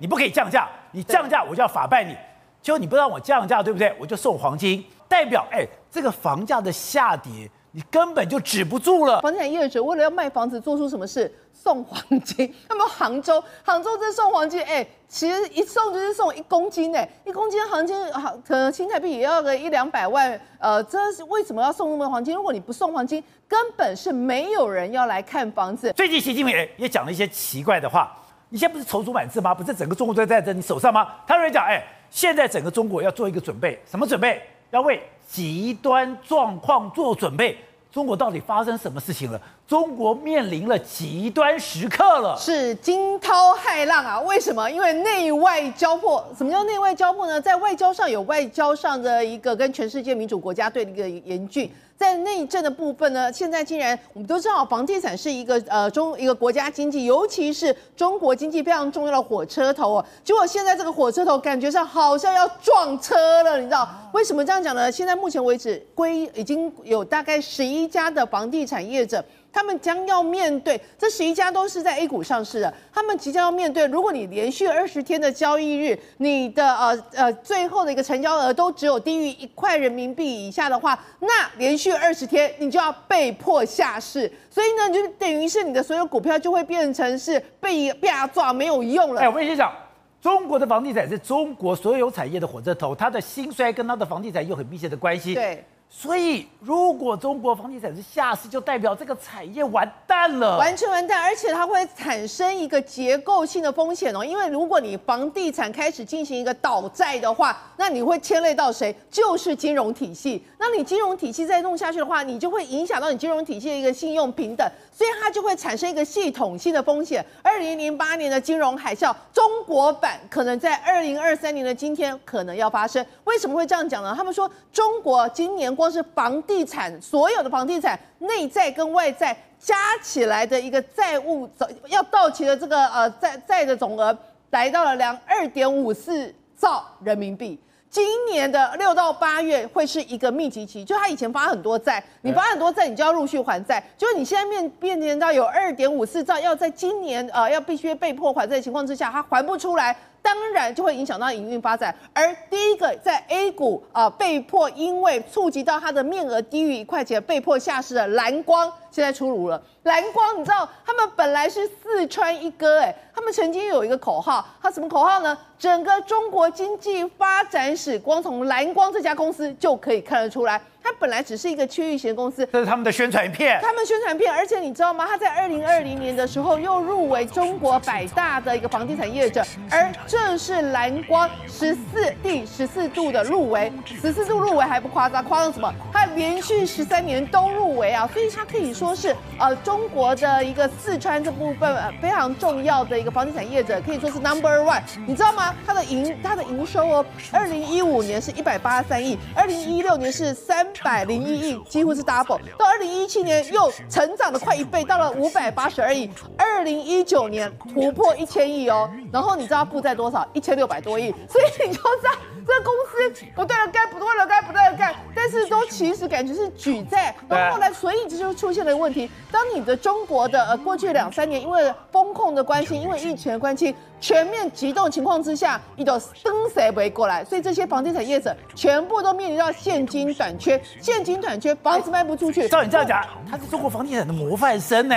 你不可以降价，你降价我就要法办你。就你不让我降价，对不对？我就送黄金，代表哎，这个房价的下跌，你根本就止不住了。房地产业者为了要卖房子，做出什么事？送黄金。那么杭州，杭州这送黄金，哎，其实一送就是送一公斤，哎，一公斤黄金，好，可能新台币也要个一两百万。呃，这是为什么要送那么多黄金？如果你不送黄金，根本是没有人要来看房子。最近习近平也讲了一些奇怪的话。你现在不是踌躇满志吗？不是整个中国都在在你手上吗？他有人讲，哎。现在整个中国要做一个准备，什么准备？要为极端状况做准备。中国到底发生什么事情了？中国面临了极端时刻了，是惊涛骇浪啊！为什么？因为内外交迫。什么叫内外交迫呢？在外交上有外交上的一个跟全世界民主国家对的一个严峻。在内政的部分呢，现在竟然我们都知道，房地产是一个呃中一个国家经济，尤其是中国经济非常重要的火车头哦。结果现在这个火车头感觉上好像要撞车了，你知道为什么这样讲呢？现在目前为止，归已经有大概十一家的房地产业者。他们将要面对这十一家都是在 A 股上市的，他们即将要面对，如果你连续二十天的交易日，你的呃呃最后的一个成交额都只有低于一块人民币以下的话，那连续二十天你就要被迫下市，所以呢，就等于是你的所有股票就会变成是被被抓没有用了。哎，我跟你讲，中国的房地产是中国所有产业的火车头，它的兴衰跟它的房地产有很密切的关系。对。所以，如果中国房地产是下市，就代表这个产业完蛋了，完全完蛋，而且它会产生一个结构性的风险哦。因为如果你房地产开始进行一个倒债的话，那你会牵累到谁？就是金融体系。那你金融体系再弄下去的话，你就会影响到你金融体系的一个信用平等，所以它就会产生一个系统性的风险。二零零八年的金融海啸，中国版可能在二零二三年的今天可能要发生。为什么会这样讲呢？他们说中国今年。光是房地产，所有的房地产内债跟外债加起来的一个债务要到期的这个呃债债的总额，来到了两二点五四兆人民币。今年的六到八月会是一个密集期，就他以前发很多债，你发很多债，你就要陆续还债。就是你现在面面临到有二点五四兆，要在今年呃要必须被迫还债的情况之下，他还不出来。当然就会影响到营运发展，而第一个在 A 股啊、被迫因为触及到它的面额低于一块钱被迫下市的蓝光，现在出炉了。蓝光，你知道他们本来是四川一哥，哎，他们曾经有一个口号，他什么口号呢？整个中国经济发展史，光从蓝光这家公司就可以看得出来。它本来只是一个区域型公司，这是他们的宣传片。他们宣传片，而且你知道吗？他在二零二零年的时候又入围中国百大的一个房地产业者，而这是蓝光十四第十四度的入围，十四度入围还不夸张，夸张什么？它连续十三年都入围啊，所以它可以说是呃中国的一个四川这部分非常重要的一个房地产业者，可以说是 number one。你知道吗？它的营它的营收哦，二零一五年是一百八十三亿，二零一六年是三。百零一亿，几乎是 double，到二零一七年又成长了快一倍，到了五百八十二亿，二零一九年突破一千亿哦，然后你知道负债多少？一千六百多亿，所以你就知道这个公司不断的盖，不断的盖，不断的盖，但是都其实感觉是举债，然后后来所以这就出现了问题，当你的中国的呃过去两三年因为风控的关系，因为疫情的关系。全面急冻情况之下，一朵灯谁不会过来？所以这些房地产业者全部都面临到现金短缺，现金短缺，房子卖不出去。照你这样讲，他是中国房地产的模范生呢？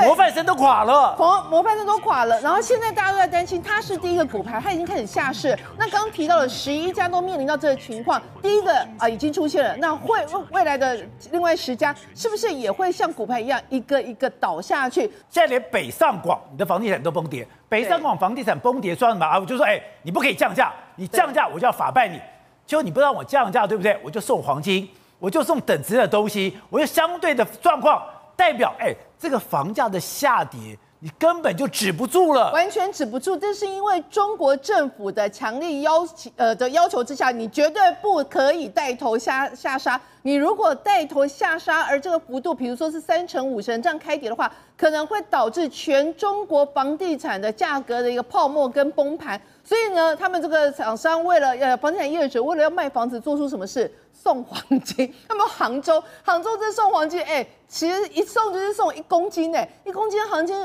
模范生都垮了，模模范生都垮了。然后现在大家都在担心，他是第一个骨牌，他已经开始下市。那刚刚提到了十一家都面临到这个情况，第一个啊已经出现了，那会未来的另外十家是不是也会像骨牌一样一个一个倒下去？现在连北上广你的房地产都崩跌。北上广房地产崩跌，算什么啊？我就说，哎，你不可以降价，你降价我就要法办你。就你不让我降价，对不对？我就送黄金，我就送等值的东西，我就相对的状况代表，哎，这个房价的下跌。你根本就止不住了，完全止不住。这是因为中国政府的强烈要求，呃的要求之下，你绝对不可以带头下下杀。你如果带头下杀，而这个幅度，比如说是三成、五成这样开跌的话，可能会导致全中国房地产的价格的一个泡沫跟崩盘。所以呢，他们这个厂商为了呃房地产业者为了要卖房子，做出什么事？送黄金。那么杭州，杭州这送黄金，哎，其实一送就是送一公斤，哎，一公斤黄金，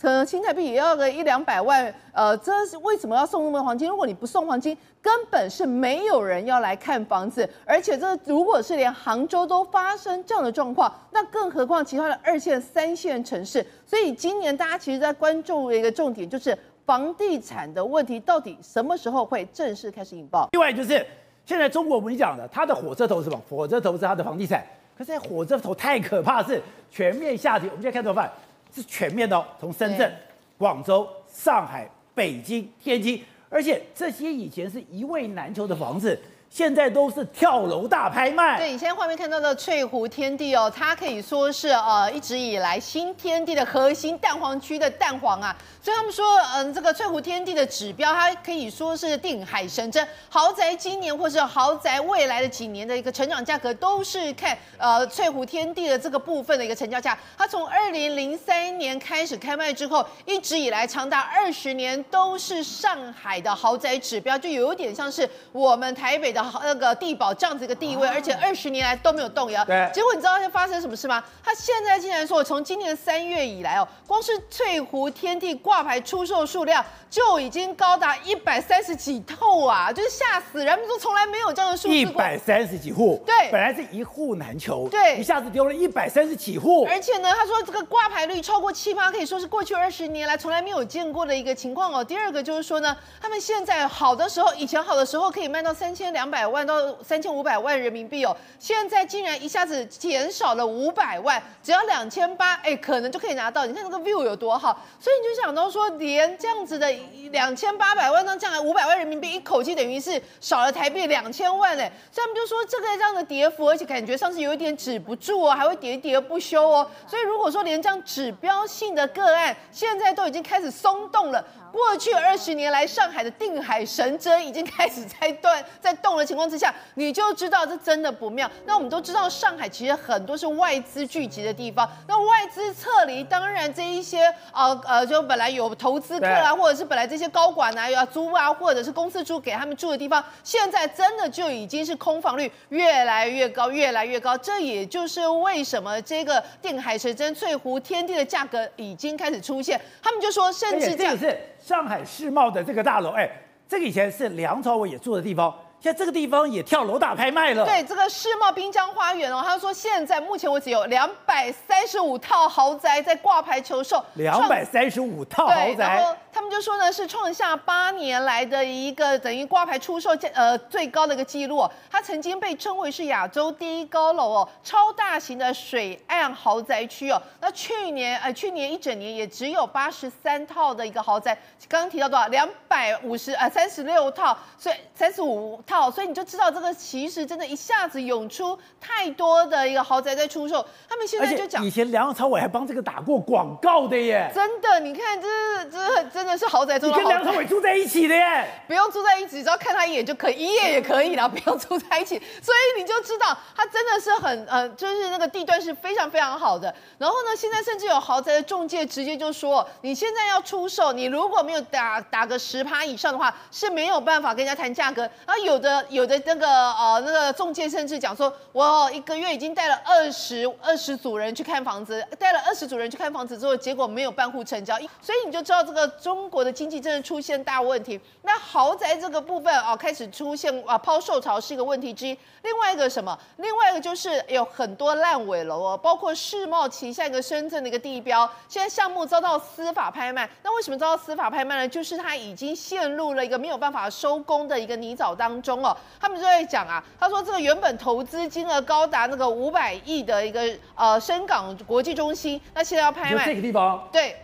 可能新台币也要个一两百万。呃，这是为什么要送那么多黄金？如果你不送黄金，根本是没有人要来看房子。而且这如果是连杭州都发生这样的状况，那更何况其他的二线、三线城市。所以今年大家其实在关注的一个重点就是。房地产的问题到底什么时候会正式开始引爆？另外就是现在中国我们讲的，它的火车头是什么？火车头是它的房地产。可是火车头太可怕，是全面下跌。我们现在看怎么办？是全面的哦，从深圳、广州、上海、北京、天津，而且这些以前是一位难求的房子。现在都是跳楼大拍卖。对，你现在画面看到的翠湖天地哦，它可以说是呃一直以来新天地的核心蛋黄区的蛋黄啊。所以他们说，嗯，这个翠湖天地的指标，它可以说是定海神针。豪宅今年或是豪宅未来的几年的一个成长价格，都是看呃翠湖天地的这个部分的一个成交价。它从二零零三年开始开卖之后，一直以来长达二十年都是上海的豪宅指标，就有点像是我们台北的。那个地保这样子一个地位，而且二十年来都没有动摇。对。结果你知道会发生什么事吗？他现在竟然说，从今年三月以来哦，光是翠湖天地挂牌出售数量就已经高达一百三十几套啊！就是吓死人，他们说从来没有这样的数字。一百三十几户。对。本来是一户难求。对。一下子丢了一百三十几户。而且呢，他说这个挂牌率超过七八，可以说是过去二十年来从来没有见过的一个情况哦。第二个就是说呢，他们现在好的时候，以前好的时候可以卖到三千两两。百万到三千五百万人民币哦，现在竟然一下子减少了五百万，只要两千八，哎，可能就可以拿到。你看那个 view 有多好，所以你就想到说，连这样子的两千八百万到这样五百万人民币，一口气等于是少了台币两千万哎，所以他们就说这个这样的跌幅，而且感觉上是有一点止不住哦，还会喋喋不休哦。所以如果说连这样指标性的个案，现在都已经开始松动了。过去二十年来，上海的定海神针已经开始在断，在动的情况之下，你就知道这真的不妙。那我们都知道，上海其实很多是外资聚集的地方。那外资撤离，当然这一些呃呃，就本来有投资客啊，或者是本来这些高管啊要租啊，或者是公司租给他们住的地方，现在真的就已经是空房率越来越高，越来越高。这也就是为什么这个定海神针翠湖天地的价格已经开始出现。他们就说，甚至这样子。上海世贸的这个大楼，哎，这个以前是梁朝伟也住的地方。现在这个地方也跳楼大拍卖了。对，这个世贸滨江花园哦，他说现在目前为止有两百三十五套豪宅在挂牌求售。两百三十五套豪宅。他们就说呢，是创下八年来的一个等于挂牌出售价呃最高的一个记录。它曾经被称为是亚洲第一高楼哦，超大型的水岸豪宅区哦。那去年呃去年一整年也只有八十三套的一个豪宅。刚刚提到多少？两百五十呃三十六套，所以三十五。套，所以你就知道这个其实真的一下子涌出太多的一个豪宅在出售，他们现在就讲，以前梁朝伟还帮这个打过广告的耶，真的，你看这这这真的是豪宅中的豪宅，你跟梁朝伟住在一起的耶，不用住在一起，只要看他一眼就可以，一夜也可以了，不用住在一起，所以你就知道他真的是很呃，就是那个地段是非常非常好的。然后呢，现在甚至有豪宅的中介直接就说，你现在要出售，你如果没有打打个十趴以上的话，是没有办法跟人家谈价格，然后有。有的有的那个呃那个中介甚至讲说，我一个月已经带了二十二十组人去看房子，带了二十组人去看房子之后，结果没有半户成交，所以你就知道这个中国的经济真的出现大问题。那豪宅这个部分啊，开始出现啊抛售潮是一个问题之一。另外一个什么？另外一个就是有很多烂尾楼哦，包括世贸旗下一个深圳的一个地标，现在项目遭到司法拍卖。那为什么遭到司法拍卖呢？就是它已经陷入了一个没有办法收工的一个泥沼当中。中哦，他们就在讲啊，他说这个原本投资金额高达那个五百亿的一个呃深港国际中心，那现在要拍卖这个地方，对。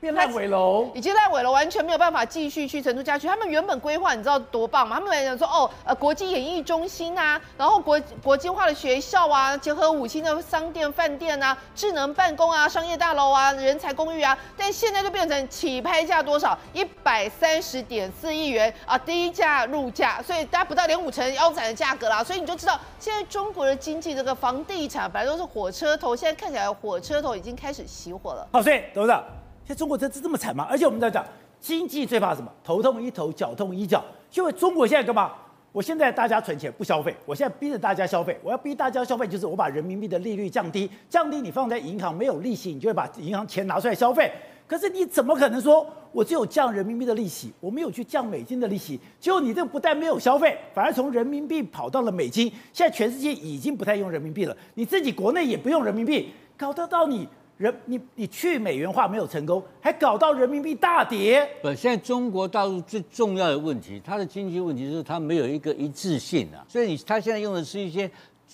变烂尾楼，已经烂尾了，完全没有办法继续去承租下去。他们原本规划，你知道多棒吗？他们来讲说，哦，呃，国际演艺中心啊，然后国国际化的学校啊，结合五星的商店、饭店啊，智能办公啊，商业大楼啊，人才公寓啊。但现在就变成起拍价多少？一百三十点四亿元啊，低价入价，所以大家不到连五成腰斩的价格啦。所以你就知道，现在中国的经济这个房地产本来都是火车头，现在看起来火车头已经开始熄火了。好，所以董事长。现在中国真是这么惨吗？而且我们在讲经济最怕什么？头痛医头，脚痛医脚。因为中国现在干嘛？我现在大家存钱不消费，我现在逼着大家消费，我要逼大家消费，就是我把人民币的利率降低，降低你放在银行没有利息，你就会把银行钱拿出来消费。可是你怎么可能说我只有降人民币的利息，我没有去降美金的利息？结果你这不但没有消费，反而从人民币跑到了美金。现在全世界已经不太用人民币了，你自己国内也不用人民币，搞得到你。人，你你去美元化没有成功，还搞到人民币大跌。不，现在中国大陆最重要的问题，它的经济问题是它没有一个一致性啊，所以你它现在用的是一些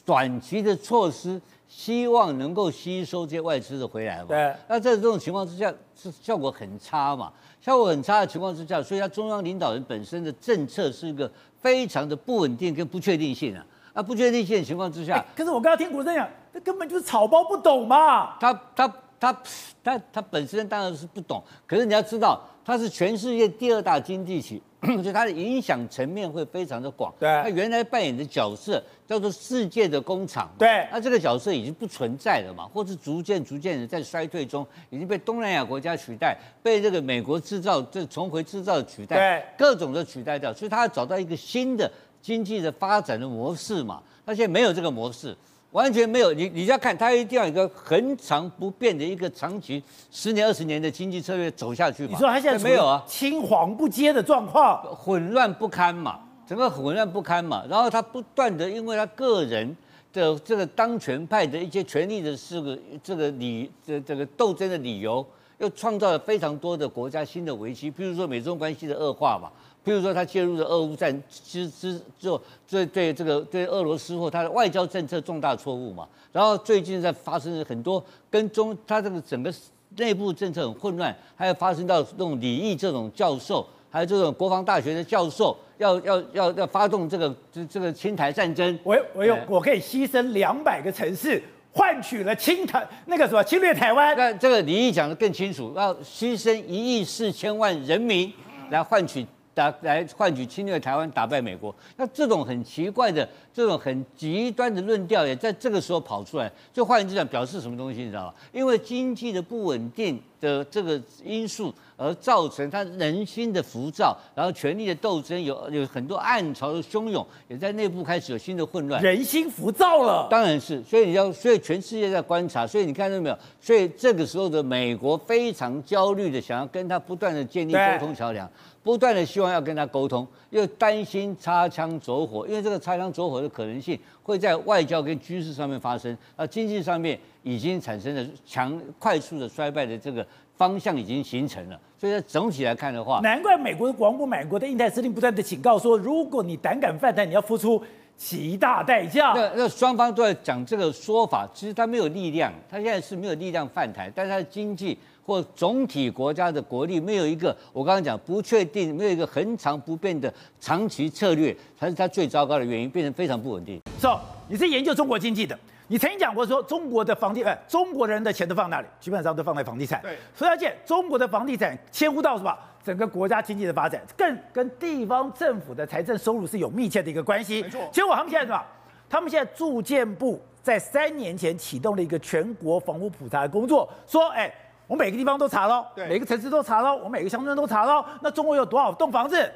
短期的措施，希望能够吸收这些外资的回来嘛。对。那在这种情况之下，是效果很差嘛？效果很差的情况之下，所以它中央领导人本身的政策是一个非常的不稳定跟不确定性啊。那不确定性的情况之下，欸，可是我刚刚听古生讲。这根本就是草包不懂嘛！他他他他他本身当然是不懂，可是你要知道，它是全世界第二大经济体，所以它的影响层面会非常的广。对，他原来扮演的角色叫做世界的工厂。对，那这个角色已经不存在了嘛，或是逐渐逐渐的在衰退中，已经被东南亚国家取代，被这个美国制造这重回制造取代，对，各种的取代掉，所以他要找到一个新的经济的发展的模式嘛。他现在没有这个模式。完全没有，你你要看，他一定要有一个恒常不变的一个长期十年、二十年的经济策略走下去嘛？你说他现在没有啊？青黄不接的状况，混乱不堪嘛，整个混乱不堪嘛。然后他不断的，因为他个人的这个当权派的一些权力的这个这个理这这个斗争的理由，又创造了非常多的国家新的危机，比如说美中关系的恶化嘛。譬如说，他介入了俄乌战，其实之就对对这个对俄罗斯或他的外交政策重大错误嘛。然后最近在发生很多跟中他这个整个内部政策很混乱，还有发生到那种李毅这种教授，还有这种国防大学的教授要要要要发动这个这这个侵台战争。我我用我可以牺牲两百个城市换取了侵台那个什么侵略台湾。那这个李毅讲的更清楚，要牺牲一亿四千万人民来换取。打来换取侵略台湾、打败美国，那这种很奇怪的、这种很极端的论调也在这个时候跑出来，就换言之讲，表示什么东西，你知道吗？因为经济的不稳定的这个因素，而造成他人心的浮躁，然后权力的斗争有有很多暗潮的汹涌，也在内部开始有新的混乱，人心浮躁了。当然是，所以你要，所以全世界在观察，所以你看到没有？所以这个时候的美国非常焦虑的想要跟他不断的建立沟通桥梁。不断的希望要跟他沟通，又担心擦枪走火，因为这个擦枪走火的可能性会在外交跟军事上面发生，啊，经济上面已经产生了强快速的衰败的这个方向已经形成了，所以在总体来看的话，难怪美国的国防部、美国的印太司令不断的警告说，如果你胆敢犯台，你要付出极大代价。那那双方都在讲这个说法，其实他没有力量，他现在是没有力量犯台，但是他的经济。或总体国家的国力没有一个，我刚刚讲不确定，没有一个恒常不变的长期策略，才是他最糟糕的原因，变成非常不稳定。So，你是研究中国经济的，你曾经讲过说中国的房地产，中国人的钱都放那里？基本上都放在房地产。对，所以而且中国的房地产牵乎到什么？整个国家经济的发展，更跟地方政府的财政收入是有密切的一个关系。没错。结果他们现在什么？他们现在住建部在三年前启动了一个全国房屋普查的工作，说，哎。我每个地方都查了，每个城市都查了，我每个乡村都查了。那中国有多少栋房子？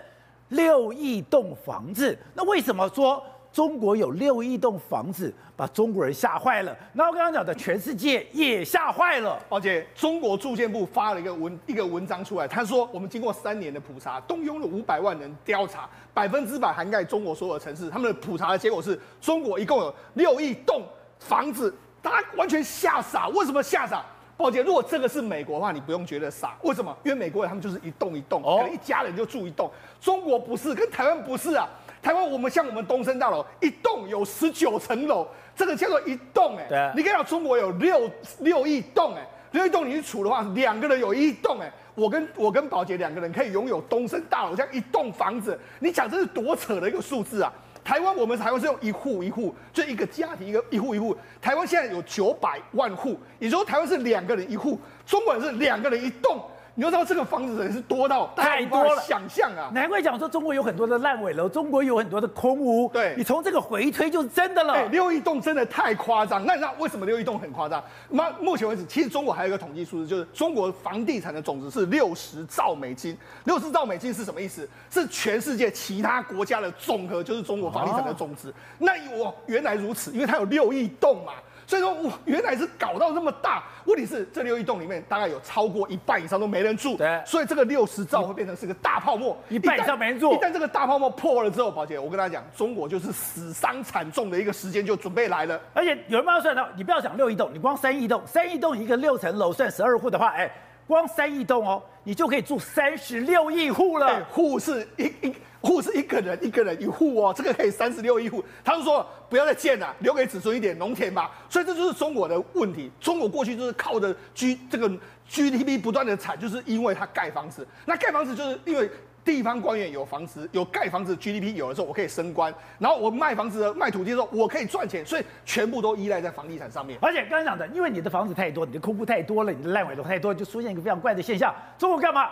六亿栋房子。那为什么说中国有六亿栋房子把中国人吓坏了？那我刚刚讲的全世界也吓坏了。而且中国住建部发了一个文一个文章出来，他说我们经过三年的普查，动用了五百万人调查，百分之百涵盖中国所有的城市。他们的普查的结果是中国一共有六亿栋房子，大家完全吓傻。为什么吓傻？宝姐，如果这个是美国的话，你不用觉得傻。为什么？因为美国人他们就是一栋一栋，可能一家人就住一栋。中国不是，跟台湾不是啊。台湾我们像我们东升大楼，一栋有十九层楼，这个叫做一栋哎。对。你看到中国有六六亿栋哎，六亿栋你去除的话，两个人有一栋哎。我跟我跟宝杰两个人可以拥有东升大楼这样一栋房子，你讲这是多扯的一个数字啊！台湾，我们台湾是用一户一户，就一个家庭一个一户一户。台湾现在有九百万户，也就是说台湾是两个人一户，中国人是两个人一栋。你要知道这个房子人是多到太多了，想象啊。难怪讲说中国有很多的烂尾楼，中国有很多的空屋。对，你从这个回推就是真的了。哎，六亿栋真的太夸张。那你知道为什么六亿栋很夸张？那目前为止，其实中国还有一个统计数字，就是中国房地产的总值是六十兆美金。六十兆美金是什么意思？是全世界其他国家的总和，就是中国房地产的总值。哦、那我原来如此，因为它有六亿栋嘛。所以说，我，原来是搞到这么大。问题是，这六亿栋里面大概有超过一半以上都没人住。对。所以这个六十兆会变成是个大泡沫，一半以上没人住。一旦这个大泡沫破了之后，宝姐，我跟大家讲，中国就是死伤惨重的一个时间就准备来了。而且有人帮他算到，你不要讲六亿栋，你光三亿栋，三亿栋一个六层楼算十二户的话，哎，光三亿栋哦，你就可以住三十六亿户了。哎，户是一一。户是一个人一个人一户哦，这个可以三十六亿户。他就说不要再建了，留给子孙一点农田吧。所以这就是中国的问题。中国过去就是靠着 G 这个 GDP 不断的产，就是因为它盖房子。那盖房子就是因为地方官员有房子，有盖房子，GDP 有的时候我可以升官，然后我卖房子的卖土地的时候我可以赚钱，所以全部都依赖在房地产上面。而且刚才讲的，因为你的房子太多，你的空屋太多了，你的烂尾楼太多，就出现一个非常怪的现象。中国干嘛？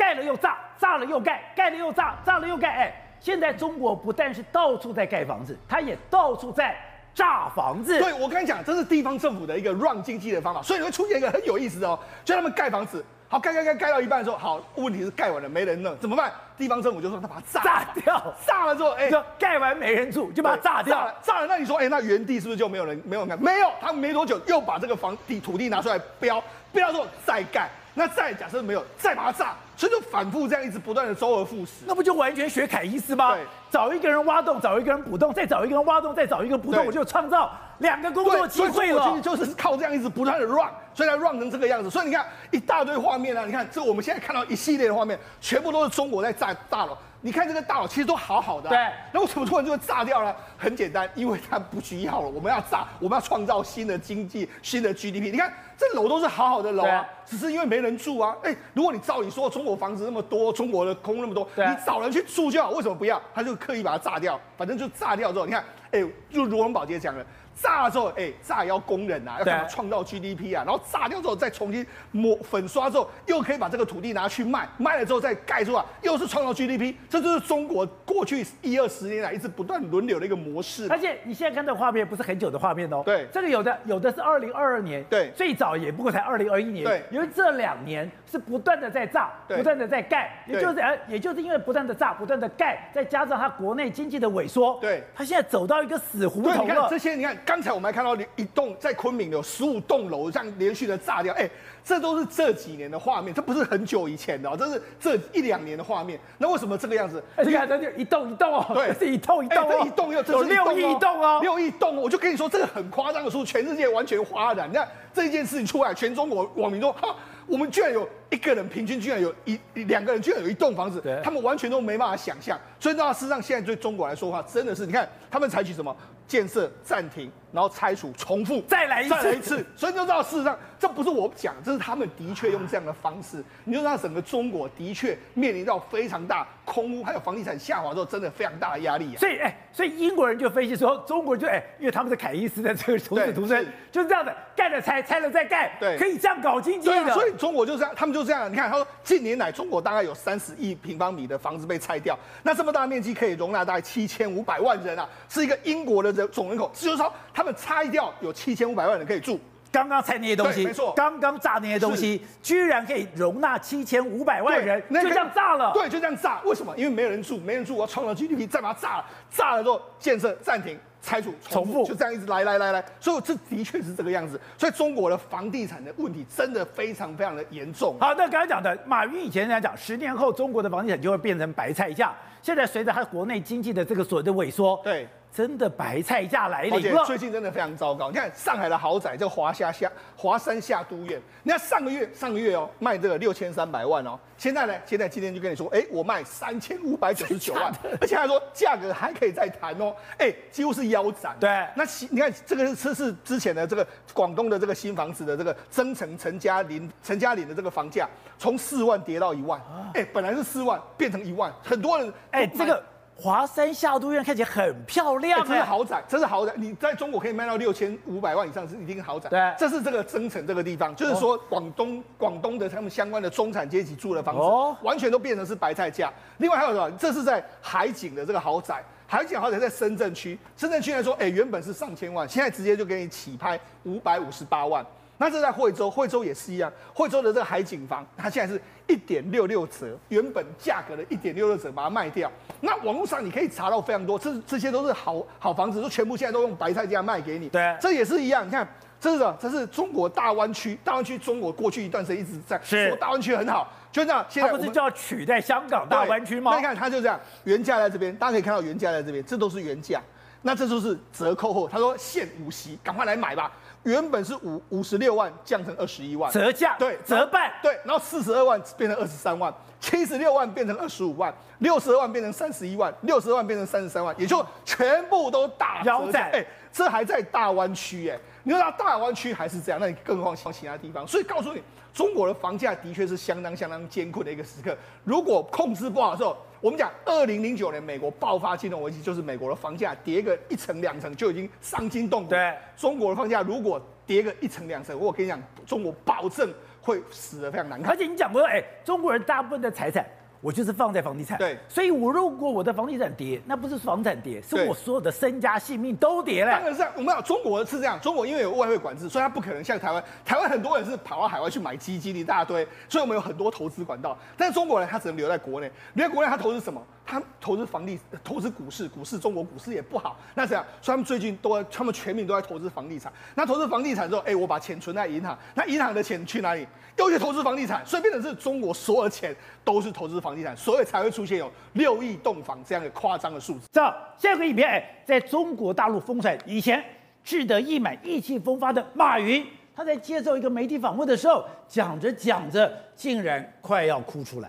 盖了又炸，炸了又盖，盖了又炸，炸了又盖。哎，现在中国不但是到处在盖房子，它也到处在炸房子。对，我跟你讲，这是地方政府的一个 run 经济的方法，所以会出现一个很有意思的哦，就他们盖房子，好盖盖盖盖到一半的时候，好，问题是盖完了没人弄，怎么办？地方政府就说他把它炸 炸掉，炸了之后，哎，盖完没人住，就把它炸掉，炸了，炸了，那你说，哎，那原地是不是就没有人没有人盖？没有，他们没多久又把这个房地土地拿出来标，标了之后再盖。那再假设没有，再把它炸，所以就反复这样一直不断的周而复始，那不就完全学凯伊斯吗？对，找一个人挖洞，找一个人补洞，再找一个人挖洞，再找一个补洞，我就创造两个工作机会了。所以就是靠这样一直不断的 run，所以才 run 成这个样子。所以你看一大堆画面啊，你看这我们现在看到一系列的画面，全部都是中国在炸大楼。你看这个大楼其实都好好的，啊，对，那为什么突然就会炸掉了？很简单，因为它不需要了。我们要炸，我们要创造新的经济、新的 GDP。你看这楼都是好好的楼啊，只是因为没人住啊。哎，如果你照你说中国房子那么多，中国的空那么多，你找人去住就好。为什么不要？他就刻意把它炸掉，反正就炸掉之后，你看，哎，就如王宝杰讲了。炸了之后，哎、欸，炸也要工人啊，要干嘛创造 GDP 啊，然后炸掉之后再重新抹粉刷之后，又可以把这个土地拿去卖，卖了之后再盖出来，又是创造 GDP，这就是中国过去一二十年来一直不断轮流的一个模式。而且你现在看这个画面不是很久的画面哦，对，这个有的有的是二零二二年，对，最早也不过才二零二一年，对，因为这两年是不断的在炸，不断的在盖，也就是呃，也就是因为不断的炸，不断的盖，再加上它国内经济的萎缩，对，它现在走到一个死胡同了。这些，你看刚才我们还看到。一栋在昆明有十五栋楼这样连续的炸掉，哎、欸，这都是这几年的画面，这不是很久以前的，哦，这是这一两年的画面。那为什么这个样子？你看，这就一栋一栋哦，对，是一栋一栋，这一栋又这是六亿栋哦，六亿栋，我就跟你说，这个很夸张的数，全世界完全哗然。你看这一件事情出来，全中国网民都，哈，我们居然有一个人平均居然有一两个人居然有一栋房子，他们完全都没办法想象。所以那事实上，现在对中国来说的话，真的是，你看他们采取什么？建设暂停，然后拆除，重复，再来一次，再来一次，所以你就知道，事实上这不是我讲，这是他们的确用这样的方式。你就知道整个中国的确面临到非常大空屋，还有房地产下滑之后，真的非常大的压力啊。所以，哎，所以英国人就分析说，中国就哎，因为他们是凯伊斯的这个徒子徒孙，就是这样的，盖了拆，拆了再盖，对，可以这样搞经济的。对，所以中国就这样，他们就这样。你看，他说近年来中国大概有三十亿平方米的房子被拆掉，那这么大面积可以容纳大概七千五百万人啊，是一个英国的人。总人口，就是说他们拆掉有七千五百万人可以住。刚刚拆那些东西，没错，刚刚炸那些东西，居然可以容纳七千五百万人，就这样炸了。对，就这样炸。为什么？因为没有人住，没人住，我要创造 GDP，再把它炸了。炸了之后，建设暂停，拆除重复，就这样一直来来来来。所以这的确是这个样子。所以中国的房地产的问题真的非常非常的严重。好，那刚才讲的，马云以前在讲，十年后中国的房地产就会变成白菜价。现在随着他国内经济的这个所谓的萎缩，对。真的白菜价来临了，最近真的非常糟糕。你看上海的豪宅，这个华夏夏华山夏都苑，你看上个月上个月哦卖这个六千三百万哦，现在呢，现在今天就跟你说，哎，我卖三千五百九十九万，而且还说价格还可以再谈哦，哎，几乎是腰斩。对，那你看这个是是之前的这个广东的这个新房子的这个增城陈家林陈家林的这个房价从四万跌到一万，哎，本来是四万变成一万，很多人哎这个。华山夏都苑看起来很漂亮，这是豪宅，这是豪宅，你在中国可以卖到六千五百万以上是一定豪宅。对，这是这个增城这个地方，就是说广东广东的他们相关的中产阶级住的房子，完全都变成是白菜价。另外还有什么？这是在海景的这个豪宅，海景豪宅在深圳区，深圳区来说，哎，原本是上千万，现在直接就给你起拍五百五十八万。那这在惠州，惠州也是一样，惠州的这个海景房，它现在是一点六六折，原本价格的一点六六折把它卖掉。那网络上你可以查到非常多，这这些都是好好房子，都全部现在都用白菜价卖给你。对，这也是一样。你看，这是？这是中国大湾区，大湾区中国过去一段时间一直在说大湾区很好，就这样。现在它不是就要取代香港大湾区吗？那你看，它就这样，原价在这边，大家可以看到原价在这边，这都是原价。那这就是折扣后，他说现五息，赶快来买吧。原本是五五十六万，降成二十一万，折价，对，折半，对，然后四十二万变成二十三万，七十六万变成二十五万，六十二万变成三十一万，六十二万变成三十三万，也就全部都大腰斩。哎，这还在大湾区，哎，你说大湾区还是这样，那你更何况其他地方？所以告诉你，中国的房价的确是相当相当艰困的一个时刻。如果控制不好的时候，我们讲二零零九年美国爆发金融危机，就是美国的房价跌个一层两层就已经伤筋动骨。对，中国的房价如果跌个一层两层，我跟你讲，中国保证会死得非常难看。而且你讲过，哎，中国人大部分的财产。我就是放在房地产，对，所以我如果我的房地产跌，那不是房产跌，是我所有的身家性命都跌了。当然是，我们讲中国是这样，中国因为有外汇管制，所以它不可能像台湾，台湾很多人是跑到海外去买基金一大堆，所以我们有很多投资管道。但是中国人他只能留在国内，留在国内他投资什么？他投资房地，投资股市，股市中国股市也不好，那这样，所以他们最近都，他们全民都在投资房地产。那投资房地产之后，哎，我把钱存在银行，那银行的钱去哪里？又去投资房地产，所以变成是中国所有的钱都是投资房地产，所以才会出现有六亿栋房这样的夸张的数字。这下一个影片，哎，在中国大陆封城，以前志得意满、意气风发的马云，他在接受一个媒体访问的时候，讲着讲着，竟然快要哭出来。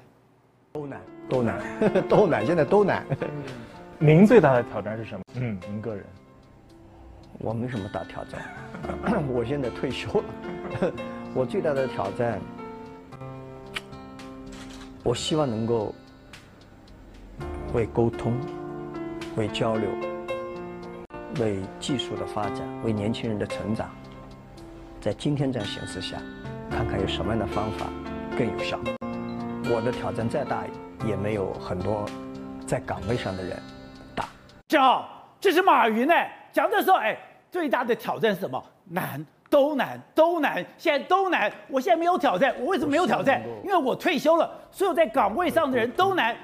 都难，都难，都难，现在都难。您最大的挑战是什么？嗯，您个人，我没什么大挑战，我现在退休了。我最大的挑战，我希望能够为沟通、为交流、为技术的发展、为年轻人的成长，在今天这样形势下，看看有什么样的方法更有效。我的挑战再大，也没有很多在岗位上的人大。正好，这是马云呢，讲的时候，哎，最大的挑战是什么？难，都难，都难，现在都难。我现在没有挑战，我为什么没有挑战？因为我退休了。所有在岗位上的人都难。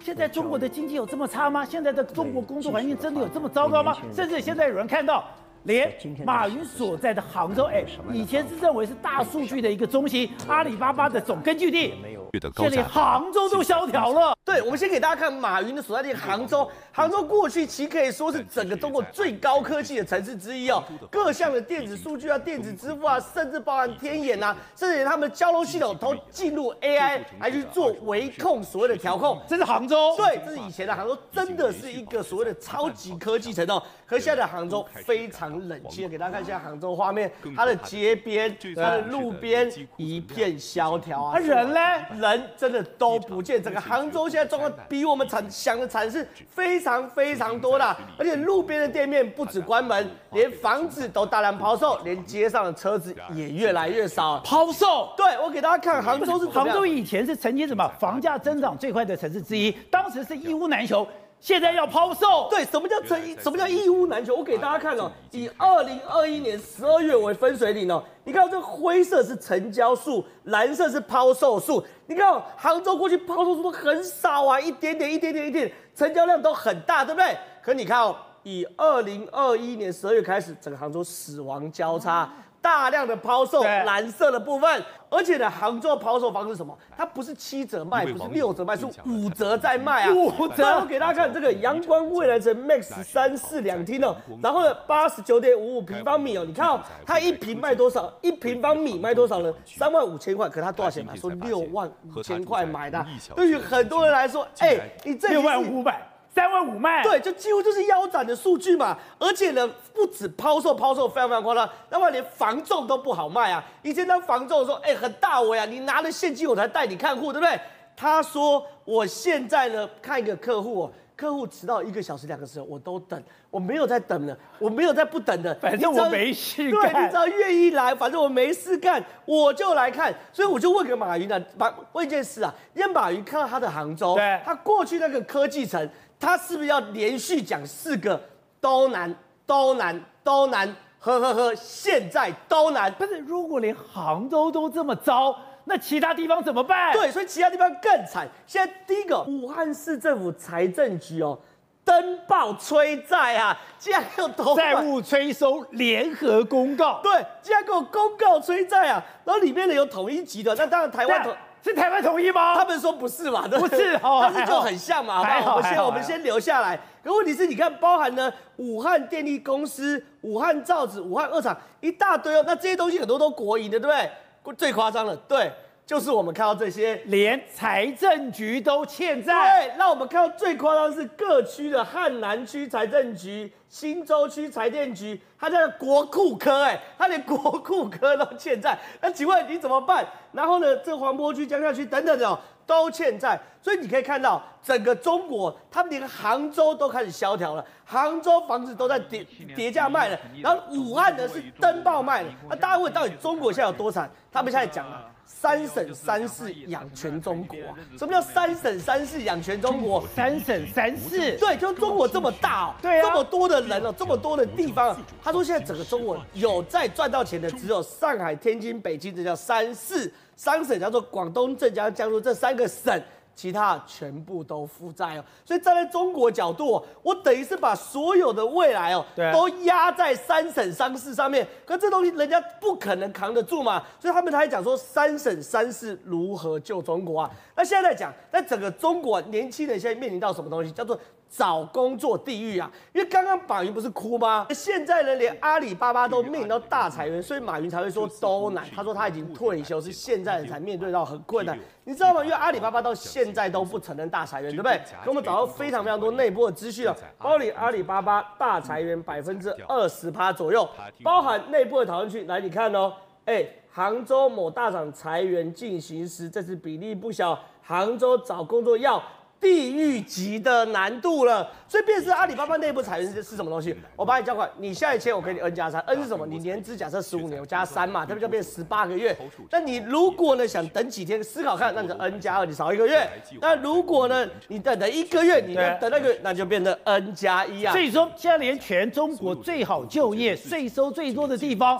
现在中国的经济有这么差吗？现在的中国工作环境真的有这么糟糕吗？甚至现在有人看到。连马云所在的杭州，哎，以前是认为是大数据的一个中心，阿里巴巴的总根据地，现在连杭州都萧条了。对，我们先给大家看马云的所在地杭州。杭州过去其可以说是整个中国最高科技的城市之一哦，各项的电子数据啊、电子支付啊，甚至包含天眼啊，甚至连他们的交通系统都进入 AI 来去做维控，所谓的调控。这是杭州，对，这是以前的杭州，真的是一个所谓的超级科技城哦。可是现在的杭州非常。冷清，给大家看一下杭州画面，它的街边、它的路边一片萧条啊。人呢？人真的都不见。整个杭州现在状况比我们惨想的惨是非常非常多的，而且路边的店面不止关门，连房子都大量抛售，连街上的车子也越来越少。抛售？对，我给大家看杭州是杭州以前是曾经什么房价增长最快的城市之一，当时是一屋难求。现在要抛售，对，什么叫成什么叫一屋难求？我给大家看哦，以二零二一年十二月为分水岭哦，你看这个灰色是成交数，蓝色是抛售数。你看杭州过去抛售数都很少啊，一点点，一点点，一点，成交量都很大，对不对？可你看哦，以二零二一年十二月开始，整个杭州死亡交叉。大量的抛售蓝色的部分，而且呢，杭州的抛售方式是什么？它不是七折卖，不是六折卖，是五折在卖啊！五折！我给大家看这个阳光未来城 Max 三室两厅哦，然后呢，八十九点五五平方米哦，你看哦，它一平卖多少？一平方米卖多少呢？三万五千块，可它多少钱买？说六万五千块买的，对于很多人来说，哎，你这六万五百。三万五卖，对，就几乎就是腰斩的数据嘛。而且呢，不止抛售，抛售非常非常夸张，那么连房仲都不好卖啊。以前当房仲说，哎、欸，很大尾啊，你拿了现金我才带你看户，对不对？他说，我现在呢看一个客户哦，客户迟到一个小时、两个小时，我都等，我没有在等了，我没有在不等的，反正我没事对，你只要愿意来，反正我没事干，我就来看。所以我就问个马云呢，马问一件事啊，因为马云看到他的杭州，对他过去那个科技城，他是不是要连续讲四个都难、都难、都难？呵呵呵，现在都难。不是，如果连杭州都这么糟，那其他地方怎么办？对，所以其他地方更惨。现在第一个，武汉市政府财政局哦，登报催债啊，竟然有投债务催收联合公告，对，竟然给我公告催债啊，然后里面呢有统一集团，那当然台湾统。是台湾统一吗？他们说不是嘛，不是哦，但是就很像嘛，好不好？我们先我们先留下来。可问题是，你看，包含呢，武汉电力公司、武汉造纸、武汉二厂一大堆哦，那这些东西很多都国营的，对不对？最夸张了，对，就是我们看到这些，连财政局都欠债。对，那我们看到最夸张的是各区的汉南区财政局。新洲区财政局，它在国库科，哎，它连国库科都欠债，那请问你怎么办？然后呢，这黄坡区、江夏区等等的都欠债，所以你可以看到整个中国，他们连杭州都开始萧条了，杭州房子都在跌跌价卖了，然后武汉呢是登报卖了，那大家问到底中国现在有多惨？他们现在讲了。三省三市养全中国，什么叫三省三市养全中国？三省三市，对，就中国这么大哦，对啊，这么多的人哦，这么多的地方，他说现在整个中国有在赚到钱的只有上海、天津、北京，这叫三市，三省叫做广东、浙江、江苏这三个省。其他全部都负债哦，所以站在中国角度，我等于是把所有的未来哦，都压在三省三市上面。可这东西人家不可能扛得住嘛，所以他们才讲说三省三市如何救中国啊？那现在在讲，在整个中国年轻人现在面临到什么东西，叫做找工作地狱啊！因为刚刚马云不是哭吗？现在呢，连阿里巴巴都面临到大裁员，所以马云才会说都难。他说他已经退休，是现在才面对到很困难。你知道吗？因为阿里巴巴到现在都不承认大裁员，对不对？给我们找到非常非常多内部的资讯了，包里阿里巴巴大裁员百分之二十趴左右，包含内部的讨论区。来，你看哦，哎，杭州某大厂裁员进行时，这次比例不小。杭州找工作要。地狱级的难度了，所以变是阿里巴巴内部裁员是是什么东西？我帮你交款，你下一签我给你 N 加三，N 是什么？你年资假设十五年，我加三嘛，这不就变十八个月？那你如果呢想等几天思考看，那你就 N 加二，你少一个月。那如果呢你等等一个月，你等那个，那就变成 N 加一啊。所以说现在连全中国最好就业、税收最多的地方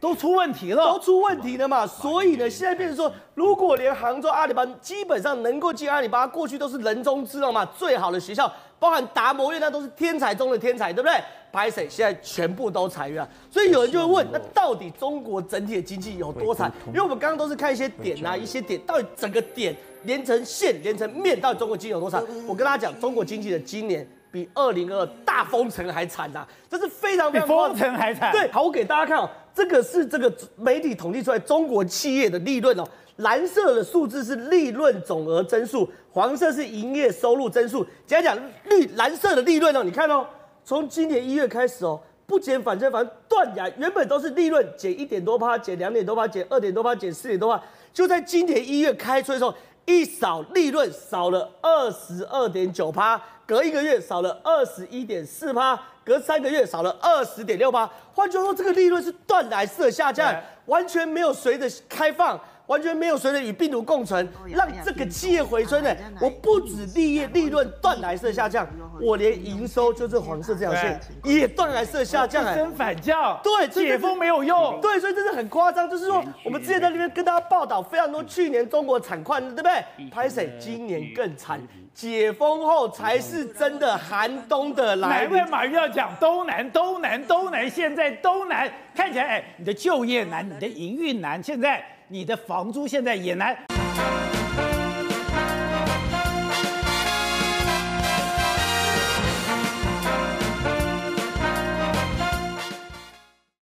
都出问题了，都出问题了嘛。所以呢，现在变成说，如果连杭州阿里巴巴基本上能够进阿里巴巴，过去都是人。中知道嘛？最好的学校，包含达摩院，那都是天才中的天才，对不对？拍谁？现在全部都裁员，所以有人就会问：那到底中国整体的经济有多惨？因为我们刚刚都是看一些点啊，一些点，到底整个点连成线，连成面，到底中国经济有多惨？我跟大家讲，中国经济的今年比二零二二大封城还惨呐、啊，这是非常非常比封城还惨。对，好，我给大家看哦，这个是这个媒体统计出来中国企业的利润哦。蓝色的数字是利润总额增速，黄色是营业收入增速。简单讲，绿蓝色的利润哦，你看哦，从今年一月开始哦，不减反增，反正断崖，原本都是利润减一点多趴，减两点多趴，减二点多趴，减四点多趴，就在今年一月开春的时候，一扫利润少了二十二点九趴，隔一个月少了二十一点四趴，隔三个月少了二十点六趴。换句话说，这个利润是断崖式的下降，完全没有随着开放。完全没有随着与病毒共存，让这个企业回春呢？我不止利业利润断崖式下降，我连营收就是黄色这条线也断崖式下降，哎，升反降。对，解封没有用。对，所以这是很夸张。就是说，我们之前在那边跟大家报道非常多去年中国惨况，对不对？拍谁今年更惨，解封后才是真的寒冬的来临。难怪马云要讲都难，都难，都难，现在都难。看起来，哎，你的就业难，你的营运难，现在。你的房租现在也难。